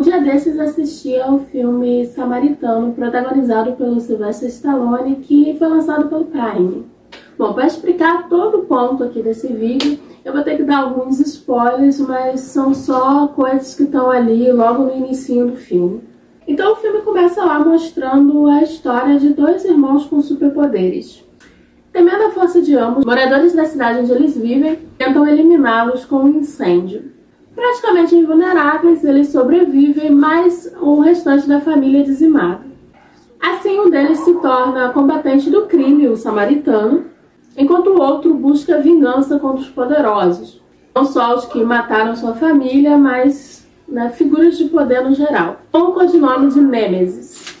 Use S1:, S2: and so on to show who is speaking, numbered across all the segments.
S1: Um dia desses assisti ao filme Samaritano, protagonizado pelo Sylvester Stallone, que foi lançado pelo Prime. Bom, para explicar todo o ponto aqui desse vídeo, eu vou ter que dar alguns spoilers, mas são só coisas que estão ali logo no início do filme. Então o filme começa lá mostrando a história de dois irmãos com superpoderes. Temendo a força de ambos, moradores da cidade onde eles vivem tentam eliminá-los com um incêndio. Praticamente invulneráveis, eles sobrevivem, mas o restante da família é dizimado. Assim, um deles se torna combatente do crime, o samaritano, enquanto o outro busca vingança contra os poderosos. Não só os que mataram sua família, mas né, figuras de poder no geral. Com o codinome de Nêmesis.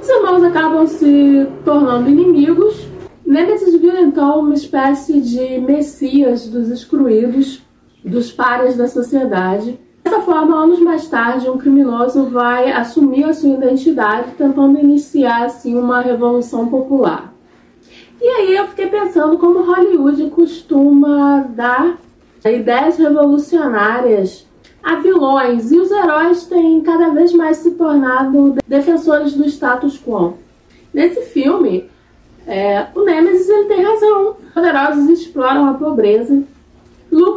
S1: Os irmãos acabam se tornando inimigos. Nêmesis vira então uma espécie de messias dos excluídos dos pares da sociedade. Dessa forma, anos mais tarde, um criminoso vai assumir a sua identidade, tentando iniciar assim uma revolução popular. E aí eu fiquei pensando como Hollywood costuma dar ideias revolucionárias a vilões e os heróis têm cada vez mais se tornado defensores do status quo. Nesse filme, é, o Nemesis ele tem razão. Poderosos exploram a pobreza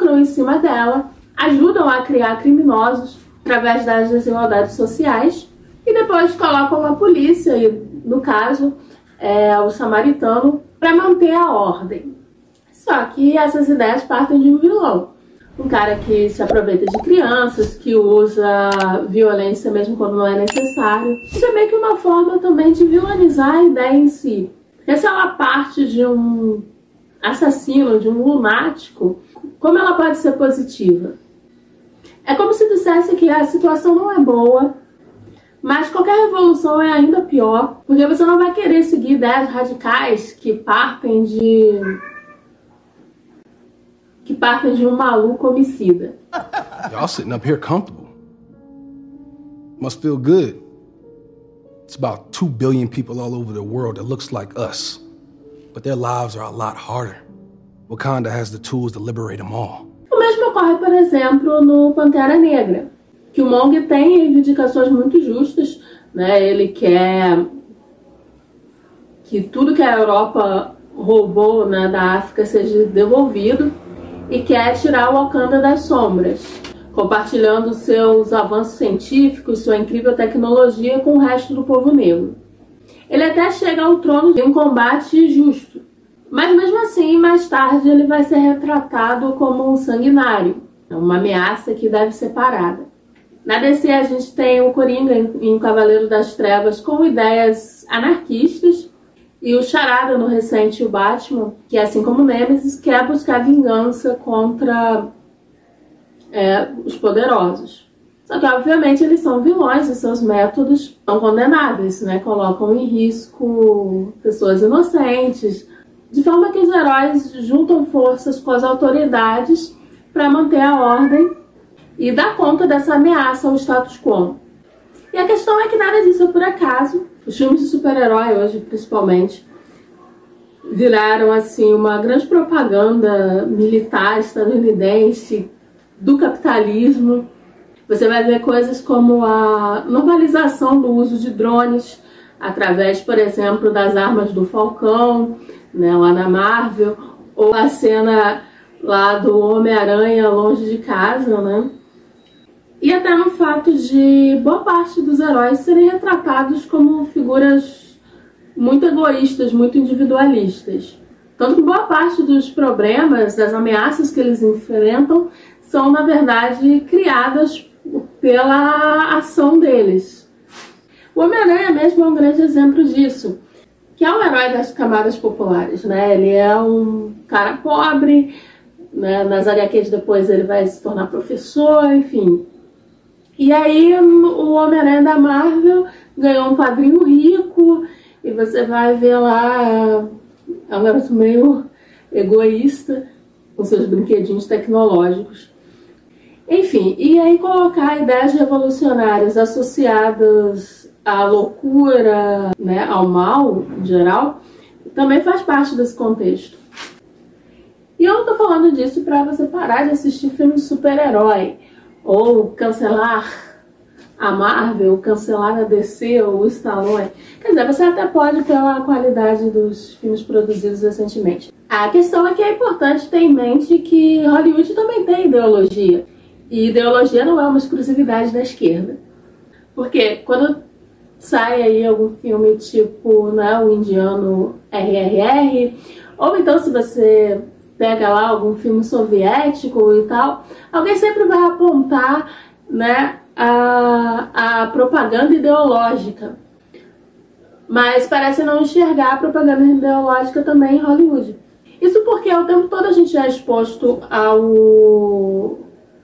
S1: lucram em cima dela, ajudam a criar criminosos através das desigualdades sociais e depois colocam a polícia, e no caso é, o samaritano, para manter a ordem. Só que essas ideias partem de um vilão. Um cara que se aproveita de crianças, que usa violência mesmo quando não é necessário. Isso é meio que uma forma também de vilanizar a ideia em si. Porque se ela parte de um assassino, de um lunático, como ela pode ser positiva? É como se dissesse que a situação não é boa, mas qualquer revolução é ainda pior, porque você não vai querer seguir ideias radicais que partem de que partem de um maluco homicida.
S2: Y'all sitting up here comfortable. Must feel good. It's about 2 billion people all over the world that looks like us. But their lives are a lot harder. Wakanda has the tools to liberate them all.
S1: O mesmo ocorre, por exemplo, no Pantera Negra, que o Mong tem reivindicações muito justas, né? Ele quer que tudo que a Europa roubou né, da África seja devolvido e quer tirar o Wakanda das sombras, compartilhando seus avanços científicos, sua incrível tecnologia com o resto do povo negro. Ele até chega ao trono de um combate justo, mas mesmo assim, mais tarde ele vai ser retratado como um sanguinário, uma ameaça que deve ser parada. Na DC a gente tem o Coringa em Cavaleiro das Trevas com ideias anarquistas e o Charada no recente o Batman, que assim como Nemesis, quer buscar vingança contra é, os poderosos. Só que, obviamente, eles são vilões e seus métodos são condenáveis, né? Colocam em risco pessoas inocentes, de forma que os heróis juntam forças com as autoridades para manter a ordem e dar conta dessa ameaça ao status quo. E a questão é que nada disso é por acaso. Os filmes de super-herói hoje, principalmente, viraram assim uma grande propaganda militar estadunidense do capitalismo. Você vai ver coisas como a normalização do uso de drones através, por exemplo, das armas do Falcão, né, lá na Marvel, ou a cena lá do Homem-Aranha longe de casa, né? E até no fato de boa parte dos heróis serem retratados como figuras muito egoístas, muito individualistas. Tanto que boa parte dos problemas, das ameaças que eles enfrentam, são, na verdade, criadas pela ação deles. O Homem-Aranha mesmo é um grande exemplo disso que é um herói das camadas populares, né? Ele é um cara pobre, né? nas HQs depois ele vai se tornar professor, enfim. E aí o Homem-Aranha da Marvel ganhou um padrinho rico e você vai ver lá, é um garoto meio egoísta com seus brinquedinhos tecnológicos. Enfim, e aí colocar ideias revolucionárias associadas a loucura, né, ao mal em geral, também faz parte desse contexto. E eu não tô falando disso para você parar de assistir filmes de super-herói ou cancelar a Marvel, cancelar a DC ou o Stallone. Quer dizer, você até pode pela qualidade dos filmes produzidos recentemente. A questão é que é importante ter em mente que Hollywood também tem ideologia. E ideologia não é uma exclusividade da esquerda. Porque quando sai aí algum filme tipo né, o indiano RRR, ou então se você pega lá algum filme soviético e tal, alguém sempre vai apontar né, a, a propaganda ideológica. Mas parece não enxergar a propaganda ideológica também em Hollywood. Isso porque o tempo todo a gente é exposto ao,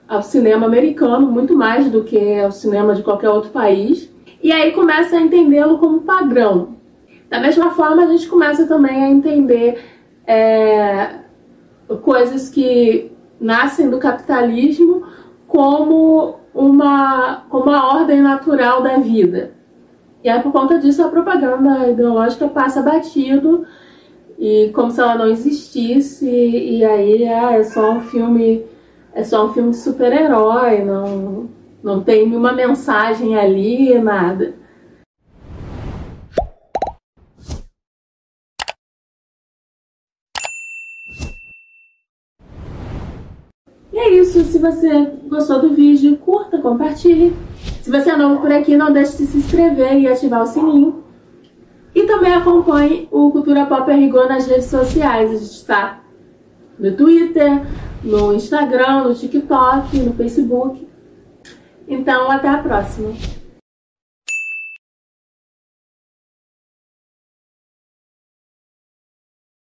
S1: ao cinema americano, muito mais do que ao cinema de qualquer outro país. E aí começa a entendê-lo como padrão. Da mesma forma, a gente começa também a entender é, coisas que nascem do capitalismo como uma, como a ordem natural da vida. E aí, por conta disso, a propaganda ideológica passa batido e como se ela não existisse, e aí ah, é só um filme, é só um filme de super-herói, não, não tem nenhuma mensagem ali, nada. E é isso, se você gostou do vídeo, curta, compartilhe. Se você é novo por aqui, não deixe de se inscrever e ativar o sininho. E também acompanhe o Cultura Pop Rigor nas redes sociais. A gente está no Twitter, no Instagram, no TikTok, no Facebook. Então, até a próxima.